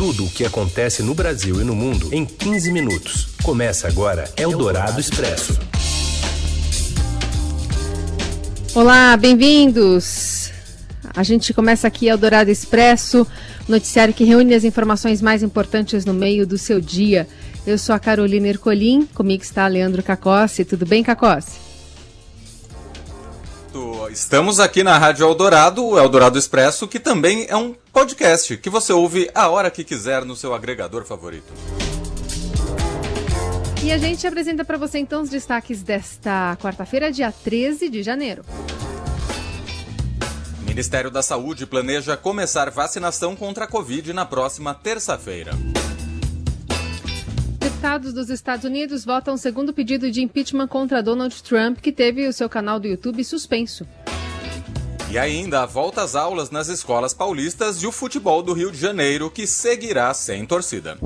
Tudo o que acontece no Brasil e no mundo em 15 minutos. Começa agora Eldorado Expresso. Olá, bem-vindos. A gente começa aqui Eldorado Expresso, noticiário que reúne as informações mais importantes no meio do seu dia. Eu sou a Carolina Ercolim, comigo está Leandro Cacossi. Tudo bem, Cacossi? Estamos aqui na Rádio Eldorado, o Eldorado Expresso, que também é um podcast que você ouve a hora que quiser no seu agregador favorito. E a gente apresenta para você então os destaques desta quarta-feira, dia 13 de janeiro. O Ministério da Saúde planeja começar vacinação contra a Covid na próxima terça-feira. Deputados dos Estados Unidos votam segundo pedido de impeachment contra Donald Trump, que teve o seu canal do YouTube suspenso. E ainda a volta às aulas nas escolas paulistas e o futebol do Rio de Janeiro, que seguirá sem torcida.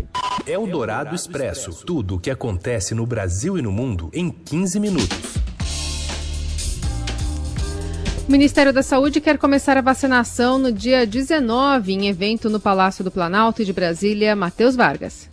É o Dourado Expresso. Tudo o que acontece no Brasil e no mundo em 15 minutos. O Ministério da Saúde quer começar a vacinação no dia 19, em evento no Palácio do Planalto e de Brasília. Matheus Vargas.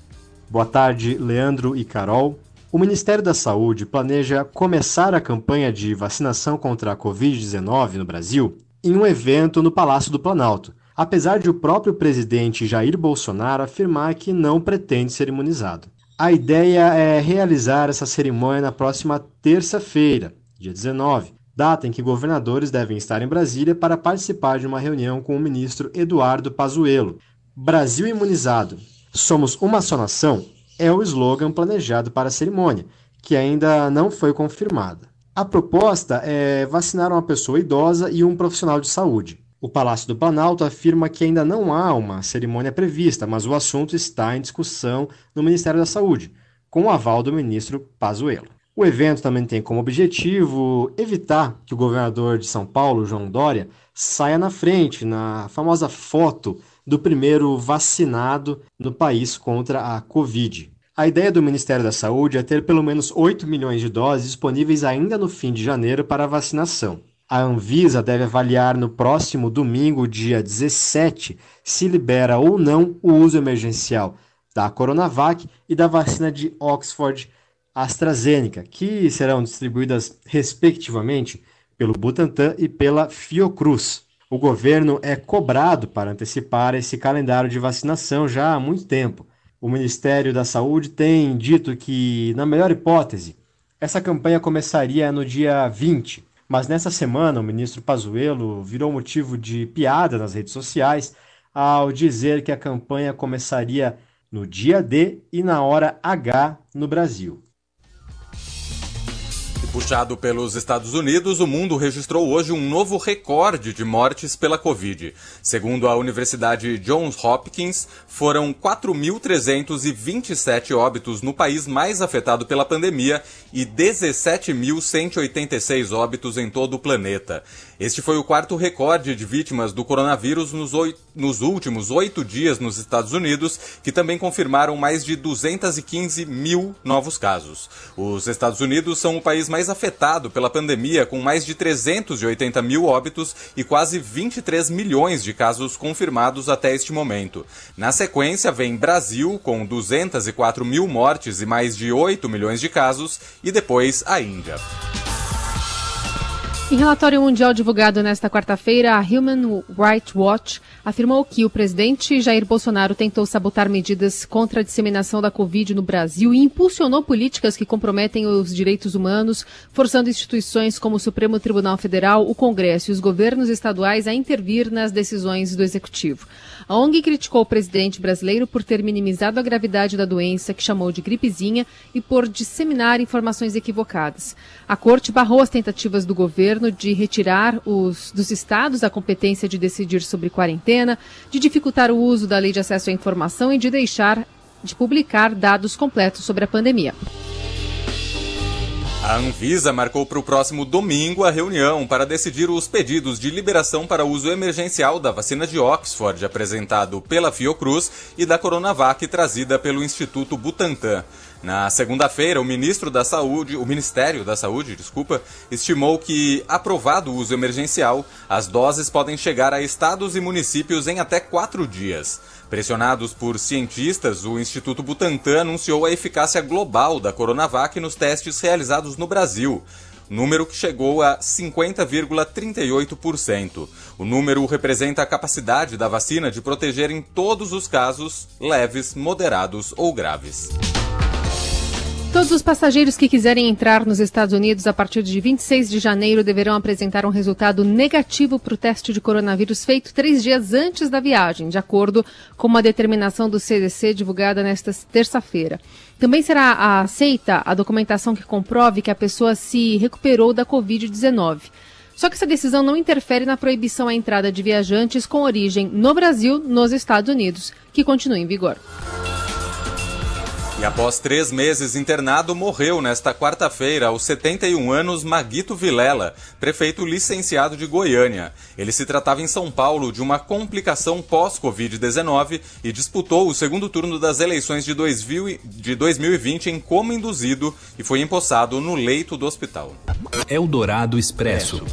Boa tarde, Leandro e Carol. O Ministério da Saúde planeja começar a campanha de vacinação contra a Covid-19 no Brasil em um evento no Palácio do Planalto, apesar de o próprio presidente Jair Bolsonaro afirmar que não pretende ser imunizado. A ideia é realizar essa cerimônia na próxima terça-feira, dia 19, data em que governadores devem estar em Brasília para participar de uma reunião com o ministro Eduardo Pazuello. Brasil imunizado, Somos uma só nação é o slogan planejado para a cerimônia, que ainda não foi confirmada. A proposta é vacinar uma pessoa idosa e um profissional de saúde. O Palácio do Planalto afirma que ainda não há uma cerimônia prevista, mas o assunto está em discussão no Ministério da Saúde, com o aval do ministro Pazuello. O evento também tem como objetivo evitar que o governador de São Paulo, João Dória, saia na frente na famosa foto do primeiro vacinado no país contra a Covid. A ideia do Ministério da Saúde é ter pelo menos 8 milhões de doses disponíveis ainda no fim de janeiro para vacinação. A Anvisa deve avaliar no próximo domingo, dia 17, se libera ou não o uso emergencial da Coronavac e da vacina de Oxford AstraZeneca, que serão distribuídas respectivamente pelo Butantan e pela Fiocruz. O governo é cobrado para antecipar esse calendário de vacinação já há muito tempo. O Ministério da Saúde tem dito que, na melhor hipótese, essa campanha começaria no dia 20, mas nessa semana o ministro Pazuello virou motivo de piada nas redes sociais ao dizer que a campanha começaria no dia D e na hora H no Brasil. Puxado pelos Estados Unidos, o mundo registrou hoje um novo recorde de mortes pela Covid. Segundo a Universidade Johns Hopkins, foram 4.327 óbitos no país mais afetado pela pandemia e 17.186 óbitos em todo o planeta. Este foi o quarto recorde de vítimas do coronavírus nos, oito, nos últimos oito dias nos Estados Unidos, que também confirmaram mais de 215 mil novos casos. Os Estados Unidos são o país mais mais afetado pela pandemia, com mais de 380 mil óbitos e quase 23 milhões de casos confirmados até este momento. Na sequência, vem Brasil, com 204 mil mortes e mais de 8 milhões de casos, e depois a Índia. Em relatório mundial divulgado nesta quarta-feira, a Human Rights Watch afirmou que o presidente Jair Bolsonaro tentou sabotar medidas contra a disseminação da Covid no Brasil e impulsionou políticas que comprometem os direitos humanos, forçando instituições como o Supremo Tribunal Federal, o Congresso e os governos estaduais a intervir nas decisões do Executivo. A ONG criticou o presidente brasileiro por ter minimizado a gravidade da doença, que chamou de gripezinha, e por disseminar informações equivocadas. A corte barrou as tentativas do governo de retirar os, dos estados a competência de decidir sobre quarentena, de dificultar o uso da lei de acesso à informação e de deixar de publicar dados completos sobre a pandemia. A Anvisa marcou para o próximo domingo a reunião para decidir os pedidos de liberação para uso emergencial da vacina de Oxford, apresentado pela Fiocruz, e da Coronavac, trazida pelo Instituto Butantan. Na segunda-feira, o ministro da Saúde, o Ministério da Saúde, desculpa, estimou que, aprovado o uso emergencial, as doses podem chegar a estados e municípios em até quatro dias. Pressionados por cientistas, o Instituto Butantan anunciou a eficácia global da Coronavac nos testes realizados no Brasil número que chegou a 50,38%. O número representa a capacidade da vacina de proteger em todos os casos leves, moderados ou graves. Todos os passageiros que quiserem entrar nos Estados Unidos a partir de 26 de janeiro deverão apresentar um resultado negativo para o teste de coronavírus feito três dias antes da viagem, de acordo com uma determinação do CDC divulgada nesta terça-feira. Também será aceita a documentação que comprove que a pessoa se recuperou da Covid-19. Só que essa decisão não interfere na proibição à entrada de viajantes com origem no Brasil, nos Estados Unidos, que continua em vigor. E após três meses internado, morreu nesta quarta-feira, aos 71 anos, Maguito Vilela, prefeito licenciado de Goiânia. Ele se tratava em São Paulo de uma complicação pós-Covid-19 e disputou o segundo turno das eleições de 2020 em coma induzido e foi empossado no leito do hospital. Eldorado Expresso.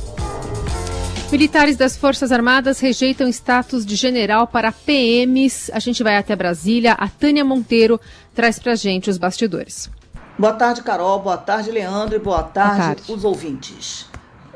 Militares das Forças Armadas rejeitam status de general para PMs. A gente vai até Brasília. A Tânia Monteiro traz pra gente os bastidores. Boa tarde, Carol. Boa tarde, Leandro. E boa tarde, boa tarde. os ouvintes.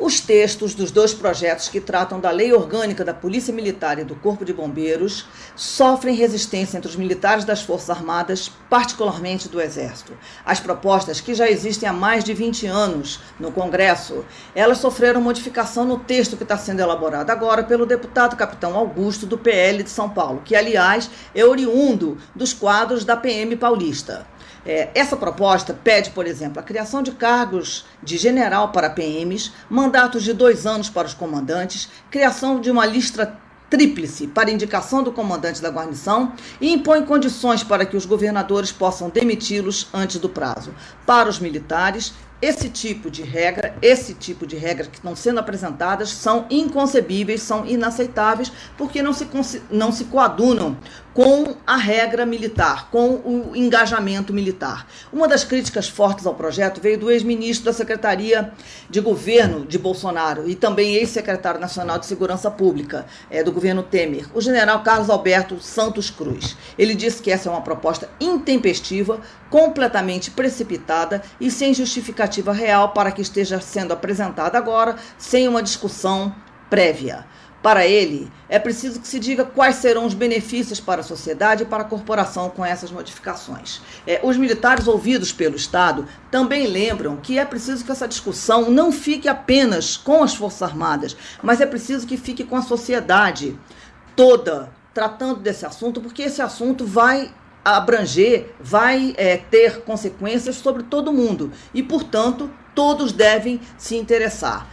Os textos dos dois projetos que tratam da lei orgânica da Polícia Militar e do Corpo de Bombeiros sofrem resistência entre os militares das Forças Armadas, particularmente do Exército. As propostas, que já existem há mais de 20 anos no Congresso, elas sofreram modificação no texto que está sendo elaborado agora pelo deputado capitão Augusto, do PL de São Paulo, que, aliás, é oriundo dos quadros da PM paulista. É, essa proposta pede, por exemplo, a criação de cargos de general para PMs, mandatos de dois anos para os comandantes, criação de uma lista tríplice para indicação do comandante da guarnição e impõe condições para que os governadores possam demiti-los antes do prazo. Para os militares, esse tipo de regra, esse tipo de regras que estão sendo apresentadas são inconcebíveis, são inaceitáveis, porque não se, não se coadunam com a regra militar, com o engajamento militar. Uma das críticas fortes ao projeto veio do ex-ministro da Secretaria de Governo de Bolsonaro e também ex-secretário nacional de Segurança Pública é, do governo Temer, o general Carlos Alberto Santos Cruz. Ele disse que essa é uma proposta intempestiva, completamente precipitada e sem justificativa real para que esteja sendo apresentada agora, sem uma discussão prévia. Para ele, é preciso que se diga quais serão os benefícios para a sociedade e para a corporação com essas modificações. É, os militares ouvidos pelo Estado também lembram que é preciso que essa discussão não fique apenas com as Forças Armadas, mas é preciso que fique com a sociedade toda tratando desse assunto, porque esse assunto vai abranger, vai é, ter consequências sobre todo mundo e, portanto, todos devem se interessar.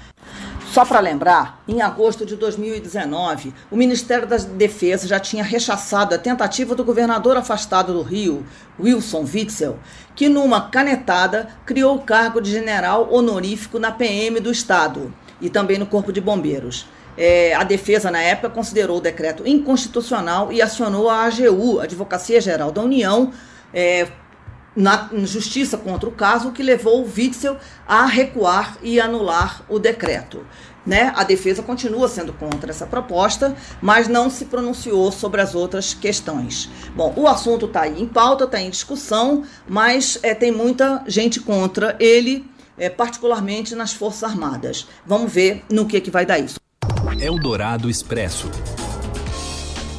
Só para lembrar, em agosto de 2019, o Ministério da Defesa já tinha rechaçado a tentativa do governador afastado do Rio, Wilson Witzel, que numa canetada criou o cargo de general honorífico na PM do Estado e também no Corpo de Bombeiros. É, a defesa, na época, considerou o decreto inconstitucional e acionou a AGU, Advocacia Geral da União, é, na justiça contra o caso, o que levou o Witzel a recuar e anular o decreto. Né? A defesa continua sendo contra essa proposta, mas não se pronunciou sobre as outras questões. Bom, o assunto está aí em pauta, está em discussão, mas é, tem muita gente contra ele, é, particularmente nas Forças Armadas. Vamos ver no que, que vai dar isso. Eldorado Expresso.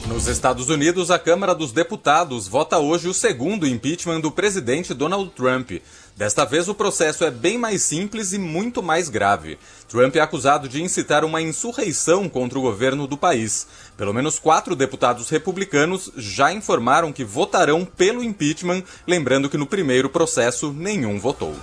Nos Estados Unidos, a Câmara dos Deputados vota hoje o segundo impeachment do presidente Donald Trump. Desta vez, o processo é bem mais simples e muito mais grave. Trump é acusado de incitar uma insurreição contra o governo do país. Pelo menos quatro deputados republicanos já informaram que votarão pelo impeachment, lembrando que no primeiro processo nenhum votou.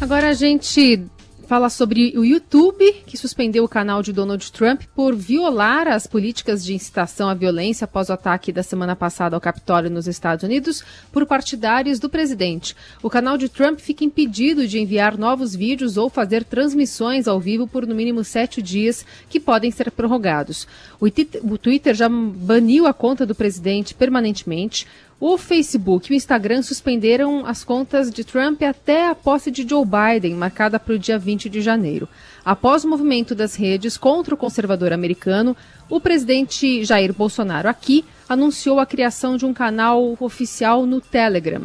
Agora a gente fala sobre o YouTube, que suspendeu o canal de Donald Trump por violar as políticas de incitação à violência após o ataque da semana passada ao Capitólio nos Estados Unidos por partidários do presidente. O canal de Trump fica impedido de enviar novos vídeos ou fazer transmissões ao vivo por no mínimo sete dias, que podem ser prorrogados. O Twitter já baniu a conta do presidente permanentemente. O Facebook e o Instagram suspenderam as contas de Trump até a posse de Joe Biden, marcada para o dia 20 de janeiro. Após o movimento das redes contra o conservador americano, o presidente Jair Bolsonaro aqui anunciou a criação de um canal oficial no Telegram.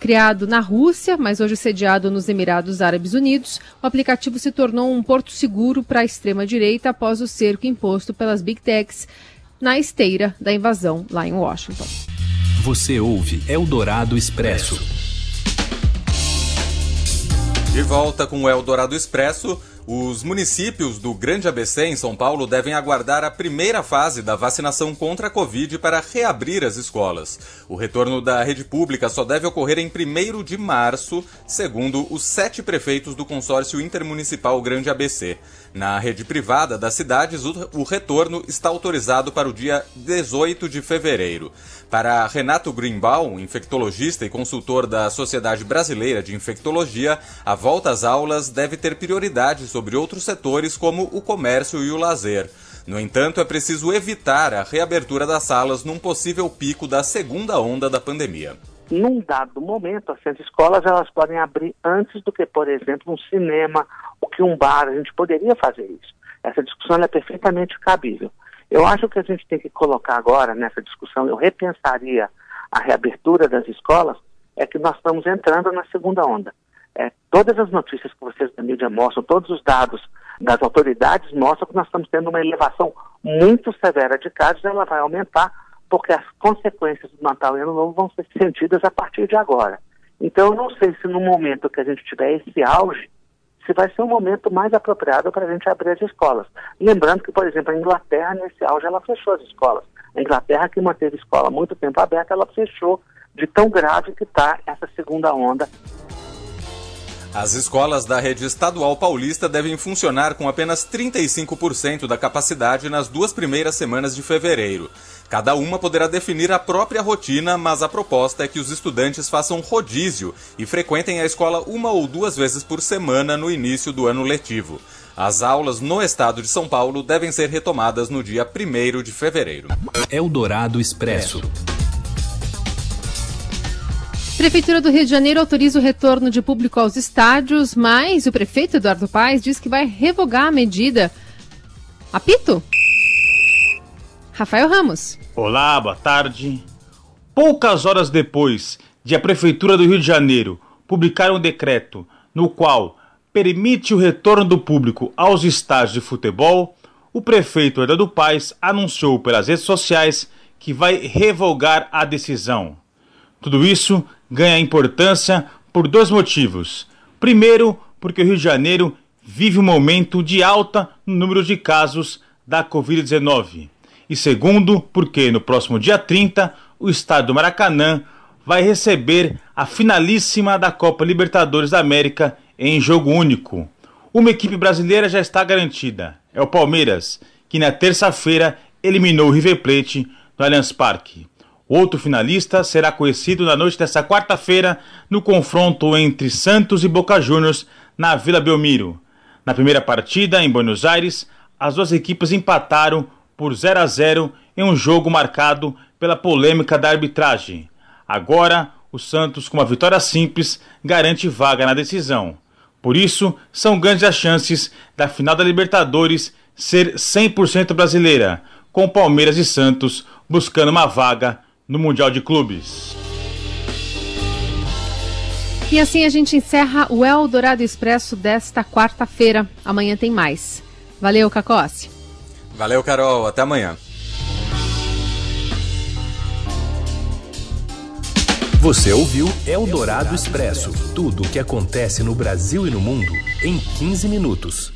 Criado na Rússia, mas hoje sediado nos Emirados Árabes Unidos, o aplicativo se tornou um porto seguro para a extrema-direita após o cerco imposto pelas Big Techs na esteira da invasão lá em Washington. Você ouve Eldorado Expresso. De volta com o Eldorado Expresso. Os municípios do Grande ABC em São Paulo devem aguardar a primeira fase da vacinação contra a Covid para reabrir as escolas. O retorno da rede pública só deve ocorrer em 1 de março, segundo os sete prefeitos do consórcio intermunicipal Grande ABC. Na rede privada das cidades, o retorno está autorizado para o dia 18 de fevereiro. Para Renato Greenbaum, infectologista e consultor da Sociedade Brasileira de Infectologia, a volta às aulas deve ter prioridade sobre outros setores como o comércio e o lazer. No entanto, é preciso evitar a reabertura das salas num possível pico da segunda onda da pandemia. Num dado momento, as escolas elas podem abrir antes do que, por exemplo, um cinema ou que um bar. A gente poderia fazer isso. Essa discussão é perfeitamente cabível. Eu acho que a gente tem que colocar agora nessa discussão, eu repensaria a reabertura das escolas, é que nós estamos entrando na segunda onda. É, todas as notícias que vocês da mídia mostram, todos os dados das autoridades mostram que nós estamos tendo uma elevação muito severa de casos, ela vai aumentar, porque as consequências do Natal e Ano Novo vão ser sentidas a partir de agora. Então, eu não sei se no momento que a gente tiver esse auge, se vai ser um momento mais apropriado para a gente abrir as escolas. Lembrando que, por exemplo, a Inglaterra, nesse auge, ela fechou as escolas. A Inglaterra, que manteve escola muito tempo aberta, ela fechou de tão grave que está essa segunda onda. As escolas da rede estadual paulista devem funcionar com apenas 35% da capacidade nas duas primeiras semanas de fevereiro. Cada uma poderá definir a própria rotina, mas a proposta é que os estudantes façam rodízio e frequentem a escola uma ou duas vezes por semana no início do ano letivo. As aulas no estado de São Paulo devem ser retomadas no dia 1 de fevereiro. Eldorado Expresso. Prefeitura do Rio de Janeiro autoriza o retorno de público aos estádios, mas o prefeito Eduardo Paes diz que vai revogar a medida. Apito? Rafael Ramos. Olá, boa tarde. Poucas horas depois de a Prefeitura do Rio de Janeiro publicar um decreto no qual permite o retorno do público aos estádios de futebol, o prefeito Eduardo Paes anunciou pelas redes sociais que vai revogar a decisão. Tudo isso ganha importância por dois motivos. Primeiro, porque o Rio de Janeiro vive um momento de alta no número de casos da Covid-19 e segundo, porque no próximo dia 30 o estádio do Maracanã vai receber a finalíssima da Copa Libertadores da América em jogo único. Uma equipe brasileira já está garantida, é o Palmeiras, que na terça-feira eliminou o River Plate no Allianz Parque. Outro finalista será conhecido na noite desta quarta-feira no confronto entre Santos e Boca Juniors na Vila Belmiro. Na primeira partida, em Buenos Aires, as duas equipes empataram por 0 a 0 em um jogo marcado pela polêmica da arbitragem. Agora, o Santos, com uma vitória simples, garante vaga na decisão. Por isso, são grandes as chances da final da Libertadores ser 100% brasileira, com Palmeiras e Santos buscando uma vaga no Mundial de Clubes. E assim a gente encerra o Eldorado Expresso desta quarta-feira. Amanhã tem mais. Valeu, Cacossi. Valeu, Carol. Até amanhã. Você ouviu Eldorado Expresso tudo o que acontece no Brasil e no mundo em 15 minutos.